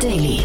Daily.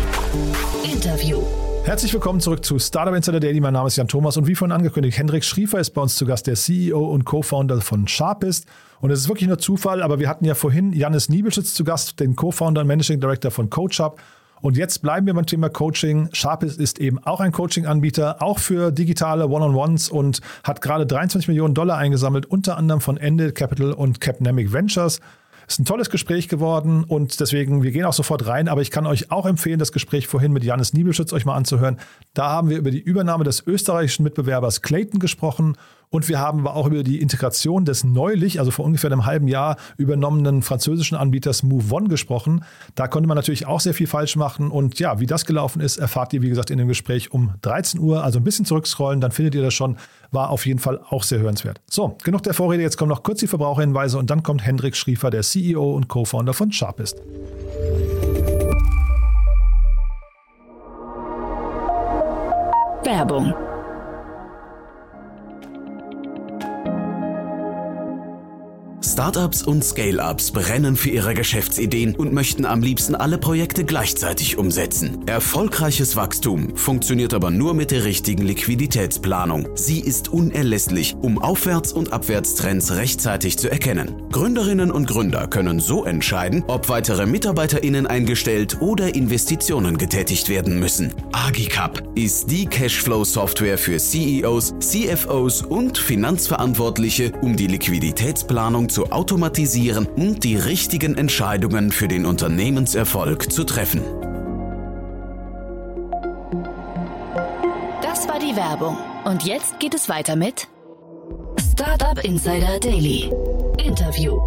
Interview. Herzlich willkommen zurück zu Startup Insider Daily. Mein Name ist Jan Thomas und wie vorhin angekündigt, Hendrik Schriefer ist bei uns zu Gast, der CEO und Co-Founder von Sharpist. Und es ist wirklich nur Zufall, aber wir hatten ja vorhin Janis Niebelschütz zu Gast, den Co-Founder und Managing Director von CoachUp. Und jetzt bleiben wir beim Thema Coaching. Sharpist ist eben auch ein Coaching-Anbieter, auch für digitale One-on-Ones und hat gerade 23 Millionen Dollar eingesammelt, unter anderem von Ende Capital und Capnamic Ventures. Ist ein tolles Gespräch geworden und deswegen, wir gehen auch sofort rein, aber ich kann euch auch empfehlen, das Gespräch vorhin mit Janis Niebelschütz euch mal anzuhören. Da haben wir über die Übernahme des österreichischen Mitbewerbers Clayton gesprochen und wir haben auch über die Integration des neulich, also vor ungefähr einem halben Jahr übernommenen französischen Anbieters MoveOn gesprochen. Da konnte man natürlich auch sehr viel falsch machen. Und ja, wie das gelaufen ist, erfahrt ihr, wie gesagt, in dem Gespräch um 13 Uhr. Also ein bisschen zurückscrollen, dann findet ihr das schon. War auf jeden Fall auch sehr hörenswert. So, genug der Vorrede. Jetzt kommen noch kurz die Verbraucherhinweise und dann kommt Hendrik Schriefer, der CEO und Co-Founder von Sharpist. Werbung. Startups und Scale-ups brennen für ihre Geschäftsideen und möchten am liebsten alle Projekte gleichzeitig umsetzen. Erfolgreiches Wachstum funktioniert aber nur mit der richtigen Liquiditätsplanung. Sie ist unerlässlich, um Aufwärts- und Abwärtstrends rechtzeitig zu erkennen. Gründerinnen und Gründer können so entscheiden, ob weitere MitarbeiterInnen eingestellt oder Investitionen getätigt werden müssen. Agicap ist die Cashflow-Software für CEOs, CFOs und Finanzverantwortliche, um die Liquiditätsplanung zu automatisieren und die richtigen Entscheidungen für den Unternehmenserfolg zu treffen. Das war die Werbung. Und jetzt geht es weiter mit Startup Insider Daily. Interview.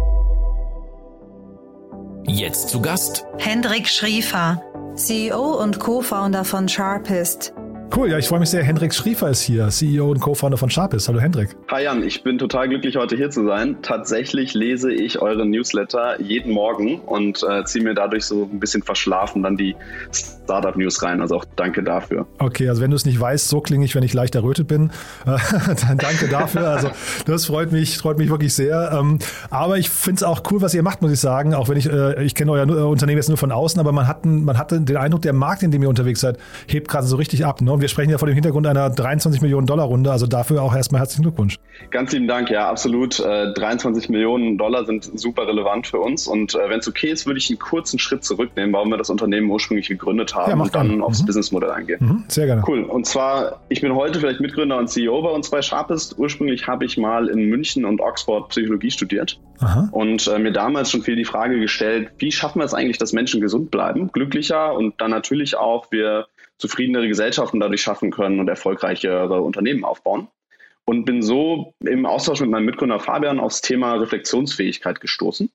Jetzt zu Gast Hendrik Schriefer, CEO und Co-Founder von Sharpist. Cool, ja, ich freue mich sehr. Hendrik Schriefer ist hier, CEO und Co-Founder von Sharpist. Hallo Hendrik. Hi Jan, ich bin total glücklich, heute hier zu sein. Tatsächlich lese ich euren Newsletter jeden Morgen und äh, ziehe mir dadurch so ein bisschen verschlafen dann die Startup-News rein. Also auch danke dafür. Okay, also wenn du es nicht weißt, so klinge ich, wenn ich leicht errötet bin. Äh, dann danke dafür. Also das freut mich, freut mich wirklich sehr. Ähm, aber ich finde es auch cool, was ihr macht, muss ich sagen. Auch wenn ich, äh, ich kenne euer Unternehmen jetzt nur von außen, aber man hat, man hatte den Eindruck, der Markt, in dem ihr unterwegs seid, hebt gerade so richtig ab. Ne? Und wir sprechen ja vor dem Hintergrund einer 23 Millionen Dollar Runde. Also dafür auch erstmal herzlichen Glückwunsch. Ganz lieben Dank, ja, absolut. Äh, 23 Millionen Dollar sind super relevant für uns. Und äh, wenn es okay ist, würde ich einen kurzen Schritt zurücknehmen, warum wir das Unternehmen ursprünglich gegründet haben Ja, und dann gerne. aufs Mhm. Businessmodell eingehen. Mhm, sehr gerne. Cool. Und zwar, ich bin heute vielleicht Mitgründer und CEO bei uns bei Sharpist. Ursprünglich habe ich mal in München und Oxford Psychologie studiert Aha. und äh, mir damals schon viel die Frage gestellt, wie schaffen wir es eigentlich, dass Menschen gesund bleiben, glücklicher und dann natürlich auch wir zufriedenere Gesellschaften dadurch schaffen können und erfolgreichere Unternehmen aufbauen. Und bin so im Austausch mit meinem Mitgründer Fabian aufs Thema Reflexionsfähigkeit gestoßen.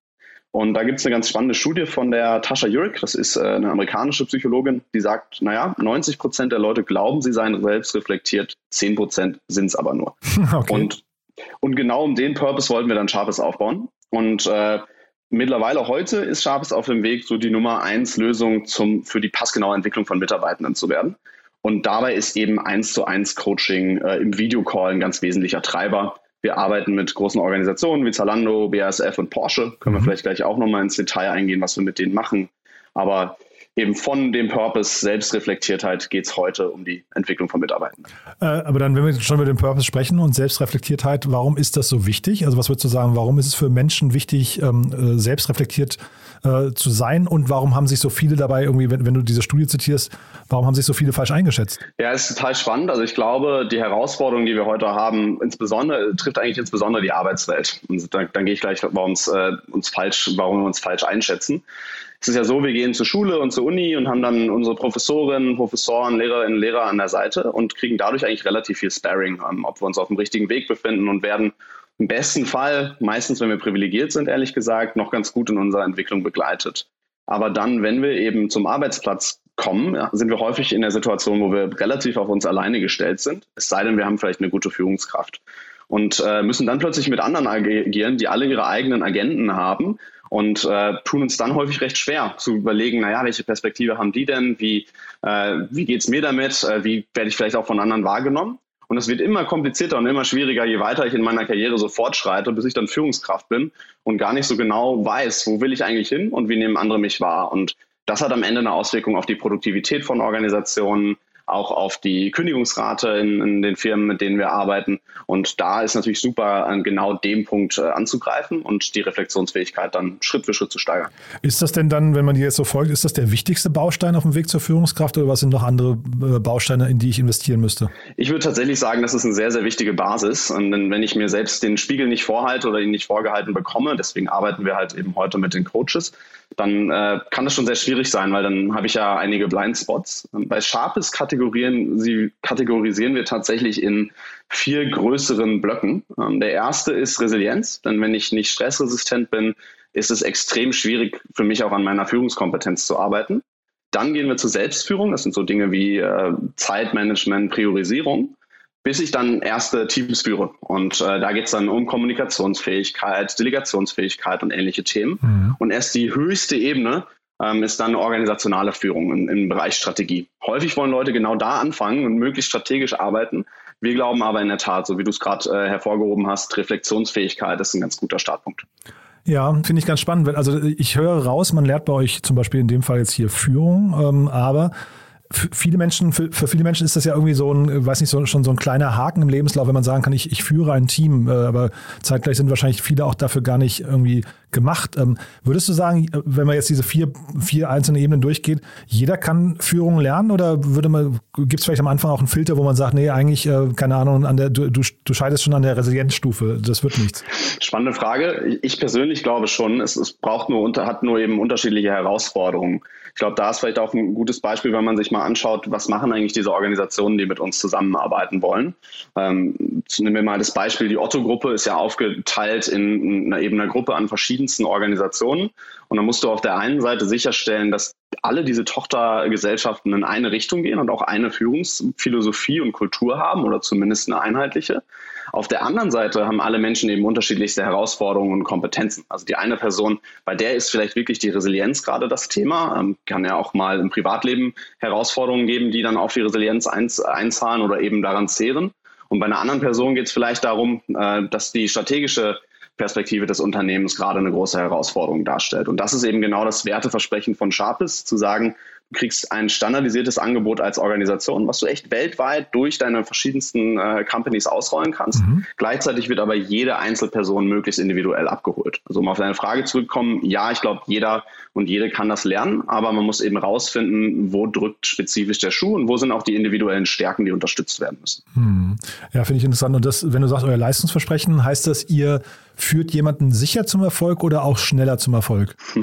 Und da gibt es eine ganz spannende Studie von der Tasha Eurich, das ist äh, eine amerikanische Psychologin, die sagt, naja, 90 Prozent der Leute glauben, sie seien selbst reflektiert, 10 Prozent sind es aber nur. Okay. Und, und genau um den Purpose wollten wir dann Sharpest aufbauen. Und äh, mittlerweile heute ist Sharpest auf dem Weg, so die Nummer eins Lösung zum, für die passgenaue Entwicklung von Mitarbeitenden zu werden. Und dabei ist eben eins zu eins Coaching äh, im Videocall ein ganz wesentlicher Treiber. Wir arbeiten mit großen Organisationen wie Zalando, BASF und Porsche. Können wir Mhm. vielleicht gleich auch nochmal ins Detail eingehen, was wir mit denen machen. Aber eben von dem Purpose Selbstreflektiertheit geht es heute um die Entwicklung von Mitarbeitenden. Äh, aber dann, wenn wir schon über den Purpose sprechen und Selbstreflektiertheit, warum ist das so wichtig? Also was würdest du sagen, warum ist es für Menschen wichtig, ähm, äh, selbstreflektiert äh, zu sein und warum haben sich so viele dabei irgendwie, wenn, wenn du diese Studie zitierst, warum haben sich so viele falsch eingeschätzt? Ja, ist total spannend. Also ich glaube, die Herausforderung, die wir heute haben, insbesondere trifft eigentlich insbesondere die Arbeitswelt. Und dann, dann gehe ich gleich, warum es äh, uns falsch, warum wir uns falsch einschätzen. Es ist ja so, wir gehen zur Schule und zur Uni und haben dann unsere Professorinnen, Professoren, Lehrerinnen, Lehrer an der Seite und kriegen dadurch eigentlich relativ viel Sparring, ähm, ob wir uns auf dem richtigen Weg befinden und werden im besten Fall, meistens wenn wir privilegiert sind, ehrlich gesagt, noch ganz gut in unserer Entwicklung begleitet. Aber dann, wenn wir eben zum Arbeitsplatz kommen, sind wir häufig in der Situation, wo wir relativ auf uns alleine gestellt sind. Es sei denn, wir haben vielleicht eine gute Führungskraft. Und äh, müssen dann plötzlich mit anderen agieren, die alle ihre eigenen Agenten haben und äh, tun uns dann häufig recht schwer zu überlegen, naja, welche Perspektive haben die denn? Wie, äh, wie geht's mir damit? Äh, wie werde ich vielleicht auch von anderen wahrgenommen? Und es wird immer komplizierter und immer schwieriger, je weiter ich in meiner Karriere so fortschreite, bis ich dann Führungskraft bin und gar nicht so genau weiß, wo will ich eigentlich hin und wie nehmen andere mich wahr. Und Das hat am Ende eine Auswirkung auf die Produktivität von Organisationen, auch auf die Kündigungsrate in, in, den Firmen, mit denen wir arbeiten. Und da ist natürlich super, an genau dem Punkt äh, anzugreifen und die Reflexionsfähigkeit dann Schritt für Schritt zu steigern. Ist das denn dann, wenn man dir jetzt so folgt, ist das der wichtigste Baustein auf dem Weg zur Führungskraft oder was sind noch andere äh, Bausteine, in die ich investieren müsste? Ich würde tatsächlich sagen, das ist eine sehr, sehr wichtige Basis. Und wenn ich mir selbst den Spiegel nicht vorhalte oder ihn nicht vorgehalten bekomme, deswegen arbeiten wir halt eben heute mit den Coaches, dann äh, kann das schon sehr schwierig sein, weil dann habe ich ja einige Blindspots. Bei Sharpes kategorisieren, sie, kategorisieren wir tatsächlich in vier größeren Blöcken. Ähm, der erste ist Resilienz, denn wenn ich nicht stressresistent bin, ist es extrem schwierig für mich auch an meiner Führungskompetenz zu arbeiten. Dann gehen wir zur Selbstführung. Das sind so Dinge wie äh, Zeitmanagement, Priorisierung bis ich dann erste Teams führe. Und äh, da geht es dann um Kommunikationsfähigkeit, Delegationsfähigkeit und ähnliche Themen. Mhm. Und erst die höchste Ebene ähm, ist dann organisationale Führung im, im Bereich Strategie. Häufig wollen Leute genau da anfangen und möglichst strategisch arbeiten. Wir glauben aber in der Tat, so wie du es gerade äh, hervorgehoben hast, Reflexionsfähigkeit ist ein ganz guter Startpunkt. Ja, finde ich ganz spannend. Also ich höre raus, man lernt bei euch zum Beispiel in dem Fall jetzt hier Führung, ähm, aber viele Menschen, für, für, viele Menschen ist das ja irgendwie so ein, weiß nicht, so, schon so ein kleiner Haken im Lebenslauf, wenn man sagen kann, ich, ich führe ein Team, äh, aber zeitgleich sind wahrscheinlich viele auch dafür gar nicht irgendwie gemacht. Ähm, würdest du sagen, wenn man jetzt diese vier, vier einzelne Ebenen durchgeht, jeder kann Führung lernen oder würde man, gibt es vielleicht am Anfang auch einen Filter, wo man sagt, nee, eigentlich, äh, keine Ahnung, an der, du, du, du scheidest schon an der Resilienzstufe, das wird nichts? Spannende Frage. Ich persönlich glaube schon, es, es braucht nur, unter, hat nur eben unterschiedliche Herausforderungen. Ich glaube, da ist vielleicht auch ein gutes Beispiel, wenn man sich mal anschaut, was machen eigentlich diese Organisationen, die mit uns zusammenarbeiten wollen. Ähm, nehmen wir mal das Beispiel, die Otto-Gruppe ist ja aufgeteilt in, in eben einer Gruppe an verschiedensten Organisationen. Und dann musst du auf der einen Seite sicherstellen, dass alle diese Tochtergesellschaften in eine Richtung gehen und auch eine Führungsphilosophie und Kultur haben oder zumindest eine einheitliche. Auf der anderen Seite haben alle Menschen eben unterschiedlichste Herausforderungen und Kompetenzen. Also die eine Person, bei der ist vielleicht wirklich die Resilienz gerade das Thema, ähm, kann ja auch mal im Privatleben Herausforderungen geben, die dann auf die Resilienz einzahlen oder eben daran zehren. Und bei einer anderen Person geht es vielleicht darum, äh, dass die strategische Perspektive des Unternehmens gerade eine große Herausforderung darstellt. Und das ist eben genau das Werteversprechen von Sharpes, zu sagen, Du kriegst ein standardisiertes Angebot als Organisation, was du echt weltweit durch deine verschiedensten äh, Companies ausrollen kannst. Mhm. Gleichzeitig wird aber jede Einzelperson möglichst individuell abgeholt. Also um auf deine Frage zurückzukommen, ja, ich glaube, jeder und jede kann das lernen, aber man muss eben rausfinden, wo drückt spezifisch der Schuh und wo sind auch die individuellen Stärken, die unterstützt werden müssen. Mhm. Ja, finde ich interessant. Und das, wenn du sagst, euer Leistungsversprechen, heißt das, ihr führt jemanden sicher zum Erfolg oder auch schneller zum Erfolg?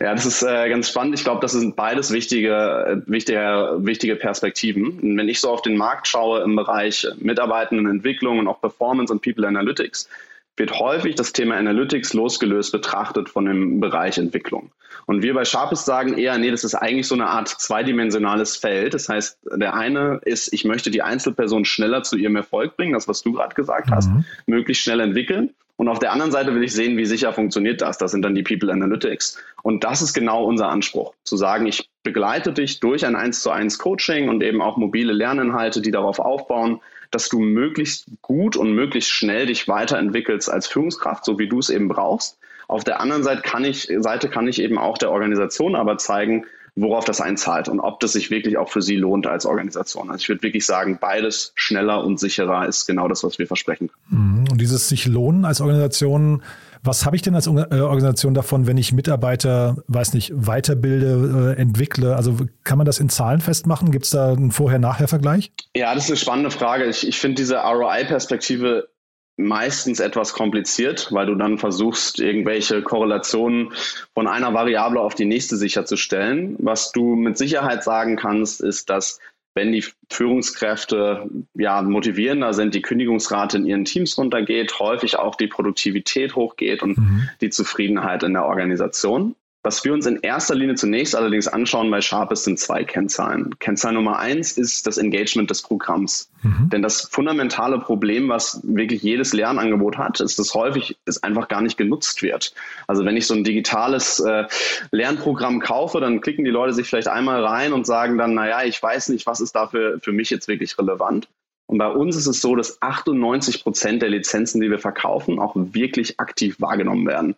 Ja, das ist äh, ganz spannend. Ich glaube, das sind beides wichtige, äh, wichtige, wichtige Perspektiven. Und wenn ich so auf den Markt schaue im Bereich Mitarbeitendenentwicklung und auch Performance und People Analytics, wird häufig das Thema Analytics losgelöst betrachtet von dem Bereich Entwicklung. Und wir bei Sharpest sagen eher, nee, das ist eigentlich so eine Art zweidimensionales Feld. Das heißt, der eine ist, ich möchte die Einzelperson schneller zu ihrem Erfolg bringen, das, was du gerade gesagt hast, mhm. möglichst schnell entwickeln. Und auf der anderen Seite will ich sehen, wie sicher funktioniert das. Das sind dann die People Analytics. Und das ist genau unser Anspruch, zu sagen, ich begleite dich durch ein 1 zu 1 Coaching und eben auch mobile Lerninhalte, die darauf aufbauen, dass du möglichst gut und möglichst schnell dich weiterentwickelst als Führungskraft, so wie du es eben brauchst. Auf der anderen Seite kann ich, Seite kann ich eben auch der Organisation aber zeigen, worauf das einzahlt und ob das sich wirklich auch für sie lohnt als Organisation. Also ich würde wirklich sagen, beides schneller und sicherer ist genau das, was wir versprechen. Mhm. Und dieses sich lohnen als Organisation, was habe ich denn als äh, Organisation davon, wenn ich Mitarbeiter, weiß nicht, weiterbilde, äh, entwickle? Also kann man das in Zahlen festmachen? Gibt es da einen Vorher-Nachher-Vergleich? Ja, das ist eine spannende Frage. Ich, ich finde diese ROI-Perspektive meistens etwas kompliziert, weil du dann versuchst, irgendwelche Korrelationen von einer Variable auf die nächste sicherzustellen. Was du mit Sicherheit sagen kannst, ist, dass wenn die Führungskräfte ja motivierender sind, die Kündigungsrate in ihren Teams runtergeht, häufig auch die Produktivität hochgeht und mhm. die Zufriedenheit in der Organisation. Was wir uns in erster Linie zunächst allerdings anschauen bei Sharpest sind zwei Kennzahlen. Kennzahl Nummer eins ist das Engagement des Programms. Mhm. Denn das fundamentale Problem, was wirklich jedes Lernangebot hat, ist, dass häufig es einfach gar nicht genutzt wird. Also wenn ich so ein digitales äh, Lernprogramm kaufe, dann klicken die Leute sich vielleicht einmal rein und sagen dann, naja, ich weiß nicht, was ist dafür für mich jetzt wirklich relevant. Und bei uns ist es so, dass 98 Prozent der Lizenzen, die wir verkaufen, auch wirklich aktiv wahrgenommen werden.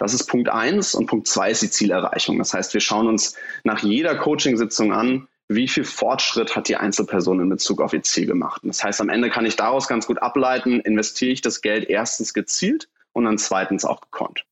Das ist Punkt eins und Punkt zwei ist die Zielerreichung. Das heißt, wir schauen uns nach jeder Coaching-Sitzung an, wie viel Fortschritt hat die Einzelperson in Bezug auf ihr Ziel gemacht. Das heißt, am Ende kann ich daraus ganz gut ableiten, investiere ich das Geld erstens gezielt und dann zweitens auch gekonnt.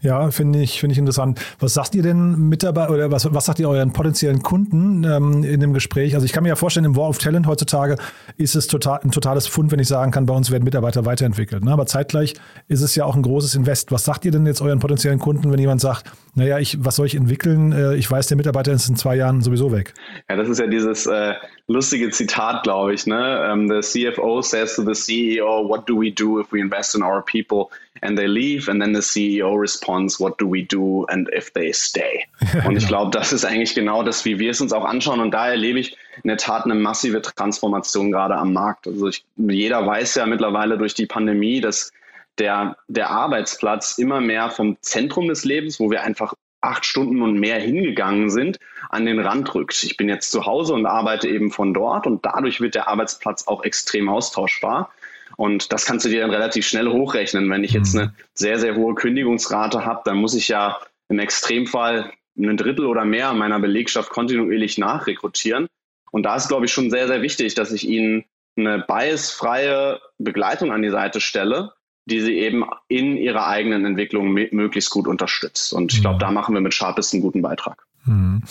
Ja, finde ich, finde ich interessant. Was sagt ihr denn Mitarbeiter oder was, was sagt ihr euren potenziellen Kunden ähm, in dem Gespräch? Also ich kann mir ja vorstellen, im War of Talent heutzutage ist es total, ein totales Fund, wenn ich sagen kann, bei uns werden Mitarbeiter weiterentwickelt. Ne? Aber zeitgleich ist es ja auch ein großes Invest. Was sagt ihr denn jetzt euren potenziellen Kunden, wenn jemand sagt, naja, ich, was soll ich entwickeln? Äh, ich weiß, der Mitarbeiter ist in zwei Jahren sowieso weg. Ja, das ist ja dieses äh, lustige Zitat, glaube ich. Ne? Um, the CFO says to the CEO, what do we do if we invest in our people and they leave? And then the CEO responds, what do we do and if they stay? Und ich glaube, das ist eigentlich genau das, wie wir es uns auch anschauen. Und da erlebe ich in der Tat eine massive Transformation gerade am Markt. Also ich, jeder weiß ja mittlerweile durch die Pandemie, dass der, der Arbeitsplatz immer mehr vom Zentrum des Lebens, wo wir einfach acht Stunden und mehr hingegangen sind, an den Rand rückt. Ich bin jetzt zu Hause und arbeite eben von dort und dadurch wird der Arbeitsplatz auch extrem austauschbar. Und das kannst du dir dann relativ schnell hochrechnen. Wenn ich jetzt mhm. eine sehr, sehr hohe Kündigungsrate habe, dann muss ich ja im Extremfall ein Drittel oder mehr meiner Belegschaft kontinuierlich nachrekrutieren. Und da ist, glaube ich, schon sehr, sehr wichtig, dass ich ihnen eine biasfreie Begleitung an die Seite stelle, die sie eben in ihrer eigenen Entwicklung möglichst gut unterstützt. Und ich glaube, mhm. da machen wir mit Sharpest einen guten Beitrag. Mhm.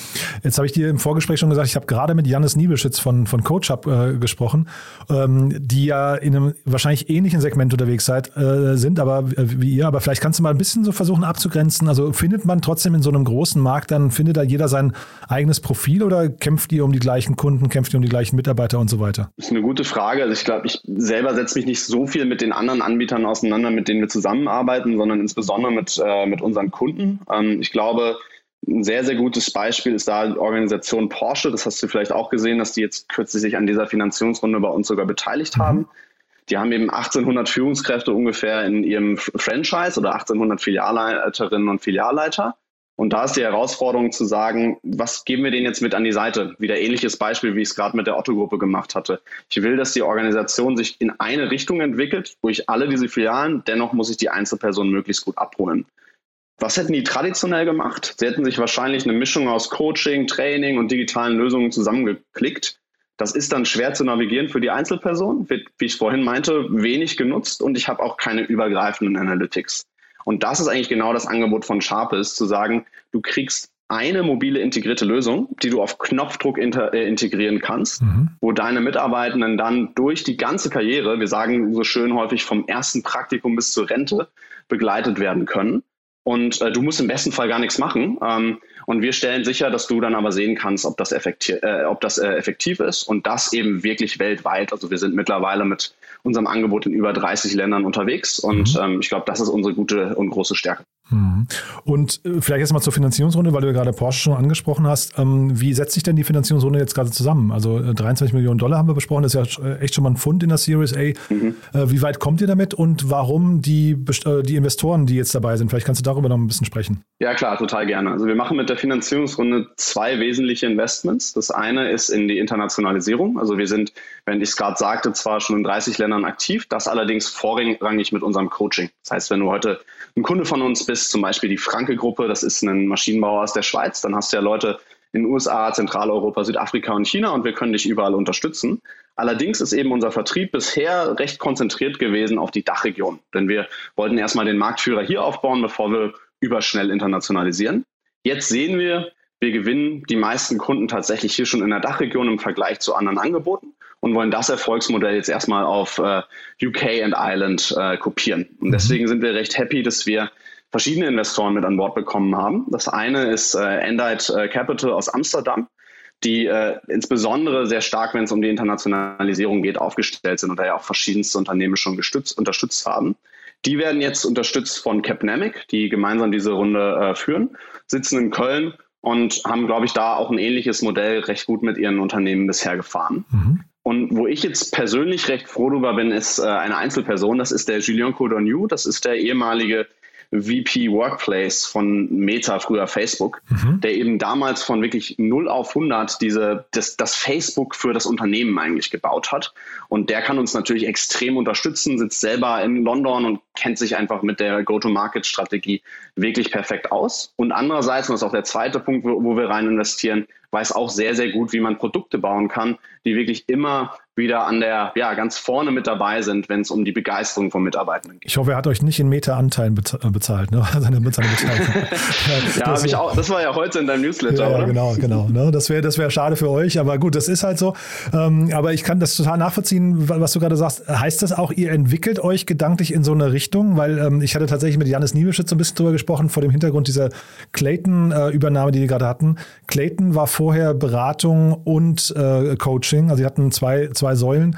Jetzt habe ich dir im Vorgespräch schon gesagt, ich habe gerade mit Janis Niebelschitz von, von CoachUp äh, gesprochen, ähm, die ja in einem wahrscheinlich ähnlichen Segment unterwegs seid, äh, sind, aber äh, wie ihr. Aber vielleicht kannst du mal ein bisschen so versuchen abzugrenzen. Also findet man trotzdem in so einem großen Markt, dann findet da jeder sein eigenes Profil oder kämpft ihr um die gleichen Kunden, kämpft ihr um die gleichen Mitarbeiter und so weiter? Das ist eine gute Frage. Also ich glaube, ich selber setze mich nicht so viel mit den anderen Anbietern auseinander, mit denen wir zusammenarbeiten, sondern insbesondere mit, äh, mit unseren Kunden. Ähm, ich glaube, ein sehr, sehr gutes Beispiel ist da die Organisation Porsche. Das hast du vielleicht auch gesehen, dass die jetzt kürzlich sich an dieser Finanzierungsrunde bei uns sogar beteiligt mhm. haben. Die haben eben 1800 Führungskräfte ungefähr in ihrem Franchise oder 1800 Filialleiterinnen und Filialleiter. Und da ist die Herausforderung zu sagen, was geben wir denen jetzt mit an die Seite? Wieder ähnliches Beispiel, wie ich es gerade mit der Otto-Gruppe gemacht hatte. Ich will, dass die Organisation sich in eine Richtung entwickelt, durch alle diese Filialen, dennoch muss ich die Einzelperson möglichst gut abholen. Was hätten die traditionell gemacht? Sie hätten sich wahrscheinlich eine Mischung aus Coaching, Training und digitalen Lösungen zusammengeklickt. Das ist dann schwer zu navigieren für die Einzelperson, wird, wie ich vorhin meinte, wenig genutzt und ich habe auch keine übergreifenden Analytics. Und das ist eigentlich genau das Angebot von Sharpest, zu sagen, du kriegst eine mobile integrierte Lösung, die du auf Knopfdruck inter, äh, integrieren kannst, mhm. wo deine Mitarbeitenden dann durch die ganze Karriere, wir sagen so schön häufig vom ersten Praktikum bis zur Rente, begleitet werden können und äh, du musst im besten Fall gar nichts machen. Ähm, und wir stellen sicher, dass du dann aber sehen kannst, ob das, effektiv, äh, ob das äh, effektiv ist und das eben wirklich weltweit. Also wir sind mittlerweile mit unserem Angebot in über 30 Ländern unterwegs und mhm. ähm, ich glaube, das ist unsere gute und große Stärke. Mhm. Und äh, vielleicht jetzt mal zur Finanzierungsrunde, weil du ja gerade Porsche schon angesprochen hast. Ähm, wie setzt sich denn die Finanzierungsrunde jetzt gerade zusammen? Also 23 äh, Millionen Dollar haben wir besprochen, das ist ja äh, echt schon mal ein Pfund in der Series A. Mhm. Wie weit kommt ihr damit und warum die, die Investoren, die jetzt dabei sind? Vielleicht kannst du darüber noch ein bisschen sprechen. Ja, klar, total gerne. Also wir machen mit der Finanzierungsrunde zwei wesentliche Investments. Das eine ist in die Internationalisierung. Also wir sind, wenn ich es gerade sagte, zwar schon in 30 Ländern aktiv, das allerdings vorrangig mit unserem Coaching. Das heißt, wenn du heute ein Kunde von uns bist, zum Beispiel die Franke-Gruppe, das ist ein Maschinenbauer aus der Schweiz, dann hast du ja Leute in den USA, Zentraleuropa, Südafrika und China und wir können dich überall unterstützen. Allerdings ist eben unser Vertrieb bisher recht konzentriert gewesen auf die Dachregion, denn wir wollten erstmal den Marktführer hier aufbauen, bevor wir überschnell internationalisieren. Jetzt sehen wir, wir gewinnen die meisten Kunden tatsächlich hier schon in der Dachregion im Vergleich zu anderen Angeboten und wollen das Erfolgsmodell jetzt erstmal auf äh, UK und Ireland äh, kopieren. Und mhm. deswegen sind wir recht happy, dass wir verschiedene Investoren mit an Bord bekommen haben. Das eine ist äh, Endite äh, Capital aus Amsterdam, die äh, insbesondere sehr stark, wenn es um die Internationalisierung geht, aufgestellt sind und da ja auch verschiedenste Unternehmen schon gestützt, unterstützt haben. Die werden jetzt unterstützt von Capnamic, die gemeinsam diese Runde äh, führen, sitzen in Köln und haben, glaube ich, da auch ein ähnliches Modell recht gut mit ihren Unternehmen bisher gefahren. Mhm. Und wo ich jetzt persönlich recht froh drüber bin, ist äh, eine Einzelperson. Das ist der Julien Codorniou. Das ist der ehemalige VP Workplace von Meta, früher Facebook, mhm. der eben damals von wirklich 0 auf 100 diese, das, das Facebook für das Unternehmen eigentlich gebaut hat. Und der kann uns natürlich extrem unterstützen, sitzt selber in London und kennt sich einfach mit der Go-to-Market-Strategie wirklich perfekt aus. Und andererseits, und das ist auch der zweite Punkt, wo, wo wir rein investieren, weiß auch sehr, sehr gut, wie man Produkte bauen kann, die wirklich immer wieder an der, ja, ganz vorne mit dabei sind, wenn es um die Begeisterung von Mitarbeitenden geht. Ich hoffe, er hat euch nicht in Meta-Anteilen äh, bezahlt, ne? Seine, seine ja, das, ich auch, das war ja heute in deinem Newsletter, ja, oder? genau, genau. Ne? Das wäre das wär schade für euch, aber gut, das ist halt so. Ähm, aber ich kann das total nachvollziehen, was du gerade sagst. Heißt das auch, ihr entwickelt euch gedanklich in so eine Richtung? Weil ähm, ich hatte tatsächlich mit Janis Niebeschütz so ein bisschen drüber gesprochen, vor dem Hintergrund dieser Clayton-Übernahme, äh, die die gerade hatten. Clayton war vorher Beratung und äh, Coaching, also sie hatten zwei, zwei Säulen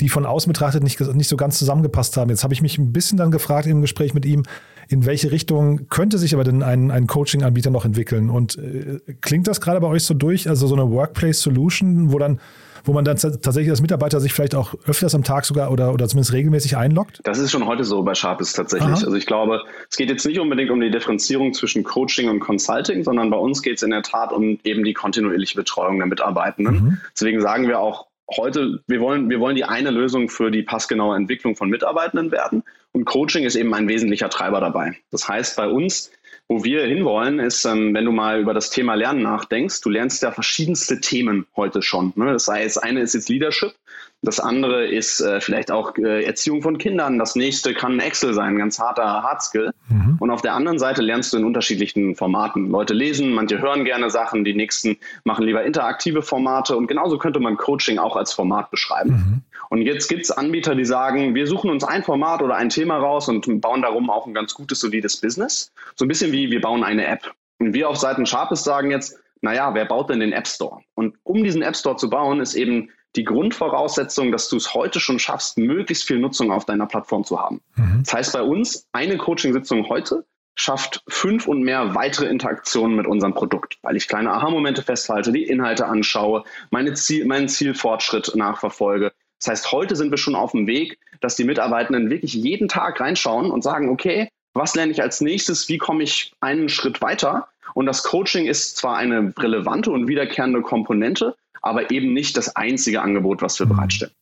die von außen betrachtet nicht, nicht so ganz zusammengepasst haben. Jetzt habe ich mich ein bisschen dann gefragt im Gespräch mit ihm, in welche Richtung könnte sich aber denn ein, ein Coaching-Anbieter noch entwickeln? Und äh, klingt das gerade bei euch so durch, also so eine Workplace-Solution, wo dann wo man dann tatsächlich als Mitarbeiter sich vielleicht auch öfters am Tag sogar oder, oder zumindest regelmäßig einloggt? Das ist schon heute so bei Sharpest tatsächlich. Aha. Also ich glaube, es geht jetzt nicht unbedingt um die Differenzierung zwischen Coaching und Consulting, sondern bei uns geht es in der Tat um eben die kontinuierliche Betreuung der Mitarbeitenden. Mhm. Deswegen sagen wir auch heute, wir wollen, wir wollen die eine Lösung für die passgenaue Entwicklung von Mitarbeitenden werden. Und Coaching ist eben ein wesentlicher Treiber dabei. Das heißt, bei uns wo wir hinwollen, ist, ähm, wenn du mal über das Thema Lernen nachdenkst, du lernst ja verschiedenste Themen heute schon. Ne? Das heißt, eine ist jetzt Leadership, das andere ist äh, vielleicht auch äh, Erziehung von Kindern. Das nächste kann Excel sein, ein ganz harter Hardskill. Mhm. Und auf der anderen Seite lernst du in unterschiedlichen Formaten. Leute lesen, manche hören gerne Sachen, die nächsten machen lieber interaktive Formate. Und genauso könnte man Coaching auch als Format beschreiben. Mhm. Und jetzt gibt es Anbieter, die sagen, wir suchen uns ein Format oder ein Thema raus und bauen darum auch ein ganz gutes, solides Business. So ein bisschen wie wir bauen eine App. Und wir auf Seiten Sharpest sagen jetzt, naja, wer baut denn den App Store? Und um diesen App Store zu bauen, ist eben die Grundvoraussetzung, dass du es heute schon schaffst, möglichst viel Nutzung auf deiner Plattform zu haben. Mhm. Das heißt bei uns, eine Coaching-Sitzung heute schafft fünf und mehr weitere Interaktionen mit unserem Produkt, weil ich kleine Aha-Momente festhalte, die Inhalte anschaue, meine Ziel, meinen Zielfortschritt nachverfolge. Das heißt, heute sind wir schon auf dem Weg, dass die Mitarbeitenden wirklich jeden Tag reinschauen und sagen, okay, was lerne ich als nächstes, wie komme ich einen Schritt weiter? Und das Coaching ist zwar eine relevante und wiederkehrende Komponente, aber eben nicht das einzige Angebot, was wir bereitstellen.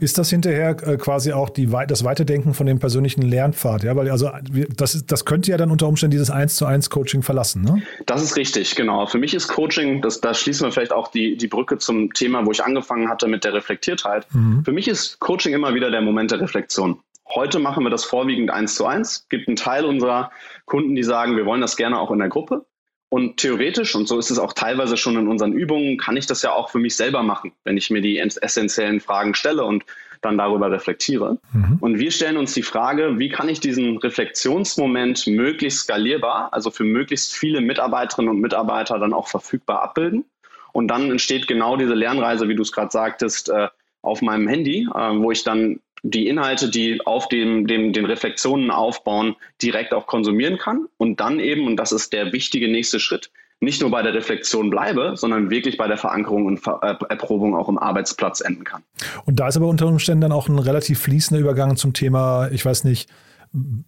Ist das hinterher äh, quasi auch die, das Weiterdenken von dem persönlichen Lernpfad? Ja, weil also das, das könnte ja dann unter Umständen dieses 1 zu 1 Coaching verlassen, ne? Das ist richtig, genau. Für mich ist Coaching, das, da schließen wir vielleicht auch die, die Brücke zum Thema, wo ich angefangen hatte mit der Reflektiertheit. Mhm. Für mich ist Coaching immer wieder der Moment der Reflexion. Heute machen wir das vorwiegend eins zu eins. Es gibt einen Teil unserer Kunden, die sagen, wir wollen das gerne auch in der Gruppe. Und theoretisch, und so ist es auch teilweise schon in unseren Übungen, kann ich das ja auch für mich selber machen, wenn ich mir die essentiellen Fragen stelle und dann darüber reflektiere. Mhm. Und wir stellen uns die Frage, wie kann ich diesen Reflexionsmoment möglichst skalierbar, also für möglichst viele Mitarbeiterinnen und Mitarbeiter dann auch verfügbar abbilden. Und dann entsteht genau diese Lernreise, wie du es gerade sagtest, äh, auf meinem Handy, äh, wo ich dann die Inhalte, die auf dem, dem, den Reflexionen aufbauen, direkt auch konsumieren kann und dann eben, und das ist der wichtige nächste Schritt, nicht nur bei der Reflexion bleibe, sondern wirklich bei der Verankerung und Ver äh, Erprobung auch im Arbeitsplatz enden kann. Und da ist aber unter Umständen dann auch ein relativ fließender Übergang zum Thema, ich weiß nicht,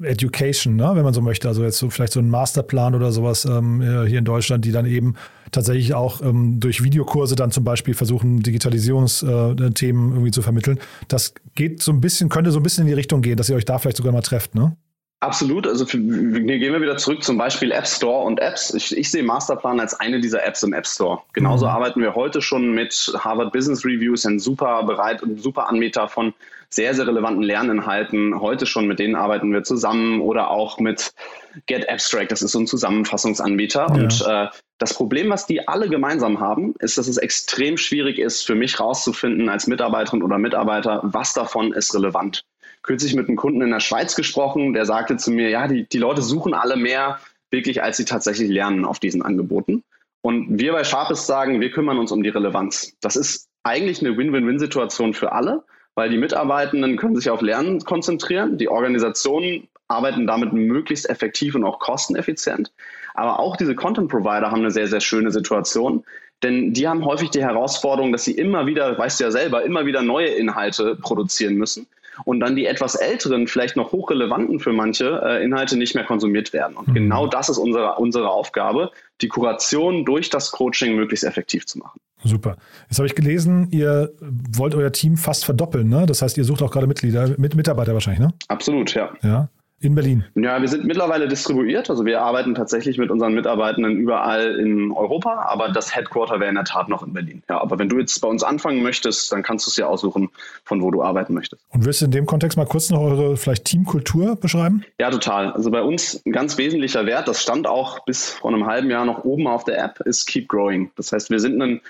Education, ne, wenn man so möchte. Also jetzt so vielleicht so ein Masterplan oder sowas ähm, äh, hier in Deutschland, die dann eben tatsächlich auch ähm, durch Videokurse dann zum Beispiel versuchen, Digitalisierungsthemen äh, irgendwie zu vermitteln. Das geht so ein bisschen, könnte so ein bisschen in die Richtung gehen, dass ihr euch da vielleicht sogar mal trefft, ne? Absolut. Also für, gehen wir wieder zurück zum Beispiel App Store und Apps. Ich, ich sehe Masterplan als eine dieser Apps im App Store. Genauso mhm. arbeiten wir heute schon mit Harvard Business Reviews, ein super bereit, super Anbieter von sehr, sehr relevanten Lerninhalten. Heute schon mit denen arbeiten wir zusammen oder auch mit Get Abstract. Das ist so ein Zusammenfassungsanbieter. Ja. Und äh, das Problem, was die alle gemeinsam haben, ist, dass es extrem schwierig ist, für mich rauszufinden als Mitarbeiterin oder Mitarbeiter, was davon ist relevant kürzlich mit einem Kunden in der Schweiz gesprochen, der sagte zu mir, ja, die, die Leute suchen alle mehr wirklich, als sie tatsächlich lernen auf diesen Angeboten. Und wir bei Sharpest sagen, wir kümmern uns um die Relevanz. Das ist eigentlich eine Win-Win-Win-Situation für alle, weil die Mitarbeitenden können sich auf Lernen konzentrieren, die Organisationen arbeiten damit möglichst effektiv und auch kosteneffizient. Aber auch diese Content-Provider haben eine sehr, sehr schöne Situation, denn die haben häufig die Herausforderung, dass sie immer wieder, weißt du ja selber, immer wieder neue Inhalte produzieren müssen und dann die etwas älteren, vielleicht noch hochrelevanten für manche äh, Inhalte nicht mehr konsumiert werden. Und mhm. genau das ist unsere, unsere Aufgabe, die Kuration durch das Coaching möglichst effektiv zu machen. Super. Jetzt habe ich gelesen, ihr wollt euer Team fast verdoppeln, ne? Das heißt, ihr sucht auch gerade Mitglieder, mit Mitarbeiter wahrscheinlich, ne? Absolut, ja. Ja. In Berlin? Ja, wir sind mittlerweile distribuiert. Also wir arbeiten tatsächlich mit unseren Mitarbeitenden überall in Europa, aber das Headquarter wäre in der Tat noch in Berlin. Ja, aber wenn du jetzt bei uns anfangen möchtest, dann kannst du es ja aussuchen, von wo du arbeiten möchtest. Und willst du in dem Kontext mal kurz noch eure vielleicht Teamkultur beschreiben? Ja, total. Also bei uns ein ganz wesentlicher Wert, das stand auch bis vor einem halben Jahr noch oben auf der App, ist Keep Growing. Das heißt, wir sind ein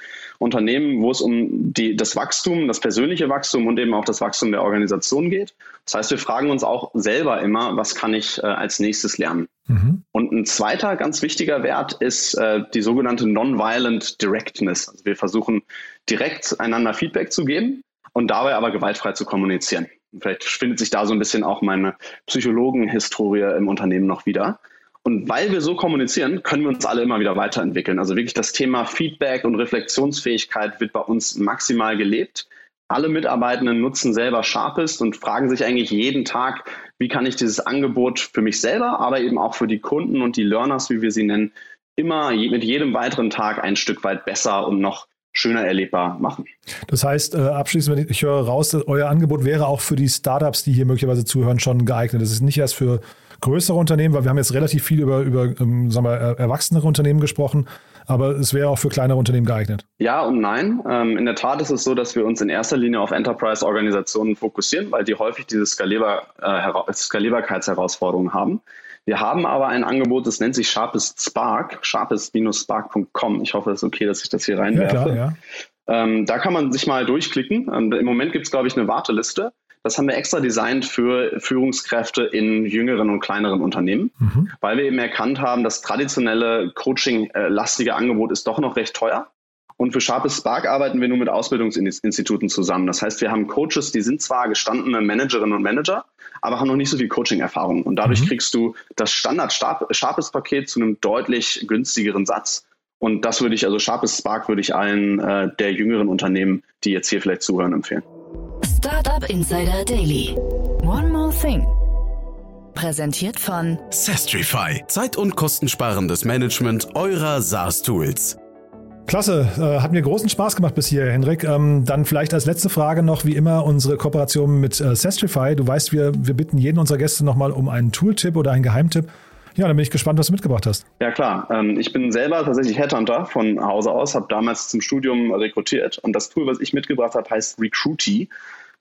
Unternehmen, wo es um die, das Wachstum, das persönliche Wachstum und eben auch das Wachstum der Organisation geht. Das heißt, wir fragen uns auch selber immer, was kann ich äh, als nächstes lernen? Mhm. Und ein zweiter ganz wichtiger Wert ist äh, die sogenannte Nonviolent Directness. Also wir versuchen direkt einander Feedback zu geben und dabei aber gewaltfrei zu kommunizieren. Vielleicht findet sich da so ein bisschen auch meine Psychologenhistorie im Unternehmen noch wieder. Und weil wir so kommunizieren, können wir uns alle immer wieder weiterentwickeln. Also wirklich das Thema Feedback und Reflexionsfähigkeit wird bei uns maximal gelebt. Alle Mitarbeitenden nutzen selber Sharpest und fragen sich eigentlich jeden Tag, wie kann ich dieses Angebot für mich selber, aber eben auch für die Kunden und die Learners, wie wir sie nennen, immer mit jedem weiteren Tag ein Stück weit besser und noch schöner erlebbar machen. Das heißt, äh, abschließend, ich höre raus, euer Angebot wäre auch für die Startups, die hier möglicherweise zuhören, schon geeignet. Das ist nicht erst für größere Unternehmen, weil wir haben jetzt relativ viel über, über ähm, sagen wir, erwachsenere Unternehmen gesprochen, aber es wäre auch für kleinere Unternehmen geeignet. Ja und nein. Ähm, in der Tat ist es so, dass wir uns in erster Linie auf Enterprise-Organisationen fokussieren, weil die häufig diese Skalierbar, äh, Skalierbarkeitsherausforderungen haben. Wir haben aber ein Angebot, das nennt sich Sharpest Spark, sharpest-spark.com. Ich hoffe, es ist okay, dass ich das hier reinwerfe. Ja, klar, ja. Ähm, da kann man sich mal durchklicken. Ähm, Im Moment gibt es, glaube ich, eine Warteliste. Das haben wir extra designt für Führungskräfte in jüngeren und kleineren Unternehmen, mhm. weil wir eben erkannt haben, das traditionelle Coaching-lastige Angebot ist doch noch recht teuer. Und für Sharpest Spark arbeiten wir nur mit Ausbildungsinstituten zusammen. Das heißt, wir haben Coaches, die sind zwar gestandene Managerinnen und Manager, aber haben noch nicht so viel Coaching-Erfahrung. Und dadurch mhm. kriegst du das Standard Sharpest Paket zu einem deutlich günstigeren Satz. Und das würde ich, also Sharpest Spark würde ich allen äh, der jüngeren Unternehmen, die jetzt hier vielleicht zuhören, empfehlen. Startup Insider Daily. One more thing. Präsentiert von Sestrify. Zeit- und kostensparendes Management eurer SaaS-Tools. Klasse, äh, hat mir großen Spaß gemacht bis hier, Henrik. Ähm, dann vielleicht als letzte Frage noch, wie immer, unsere Kooperation mit äh, Sestrify. Du weißt, wir, wir bitten jeden unserer Gäste nochmal um einen Tooltip oder einen Geheimtipp. Ja, dann bin ich gespannt, was du mitgebracht hast. Ja, klar. Ähm, ich bin selber tatsächlich Headhunter von Hause aus, habe damals zum Studium rekrutiert und das Tool, was ich mitgebracht habe, heißt Recruity,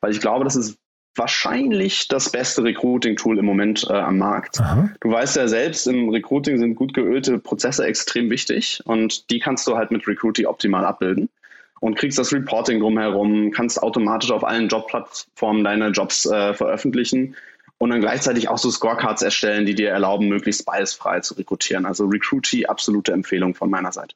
weil ich glaube, das ist wahrscheinlich das beste Recruiting-Tool im Moment äh, am Markt. Aha. Du weißt ja selbst, im Recruiting sind gut geölte Prozesse extrem wichtig und die kannst du halt mit Recruity optimal abbilden und kriegst das Reporting drumherum, kannst automatisch auf allen Jobplattformen deine Jobs äh, veröffentlichen und dann gleichzeitig auch so Scorecards erstellen, die dir erlauben, möglichst biasfrei zu rekrutieren. Also Recruity, absolute Empfehlung von meiner Seite.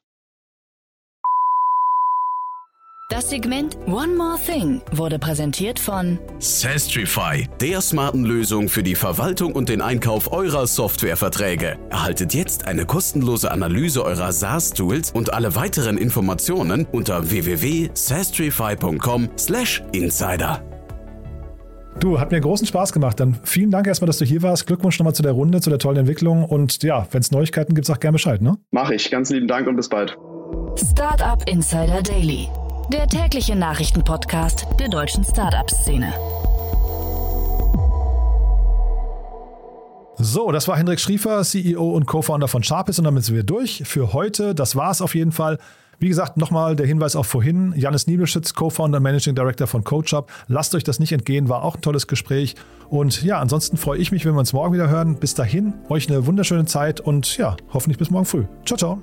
Das Segment One More Thing wurde präsentiert von Sastrify, der smarten Lösung für die Verwaltung und den Einkauf eurer Softwareverträge. Erhaltet jetzt eine kostenlose Analyse eurer SaaS-Tools und alle weiteren Informationen unter www.sastrify.com/insider. Du, hat mir großen Spaß gemacht. Dann vielen Dank erstmal, dass du hier warst. Glückwunsch nochmal zu der Runde, zu der tollen Entwicklung. Und ja, wenn es Neuigkeiten gibt, sag gerne Bescheid, ne? Mach ich. Ganz lieben Dank und bis bald. Startup Insider Daily, der tägliche Nachrichtenpodcast der deutschen Startup-Szene. So, das war Hendrik Schriefer, CEO und Co-Founder von Sharpis und damit sind wir durch für heute. Das war es auf jeden Fall. Wie gesagt, nochmal der Hinweis auch vorhin. Janis Niebelschütz, Co-Founder und Managing Director von CoachUp. Lasst euch das nicht entgehen, war auch ein tolles Gespräch. Und ja, ansonsten freue ich mich, wenn wir uns morgen wieder hören. Bis dahin, euch eine wunderschöne Zeit und ja, hoffentlich bis morgen früh. Ciao, ciao.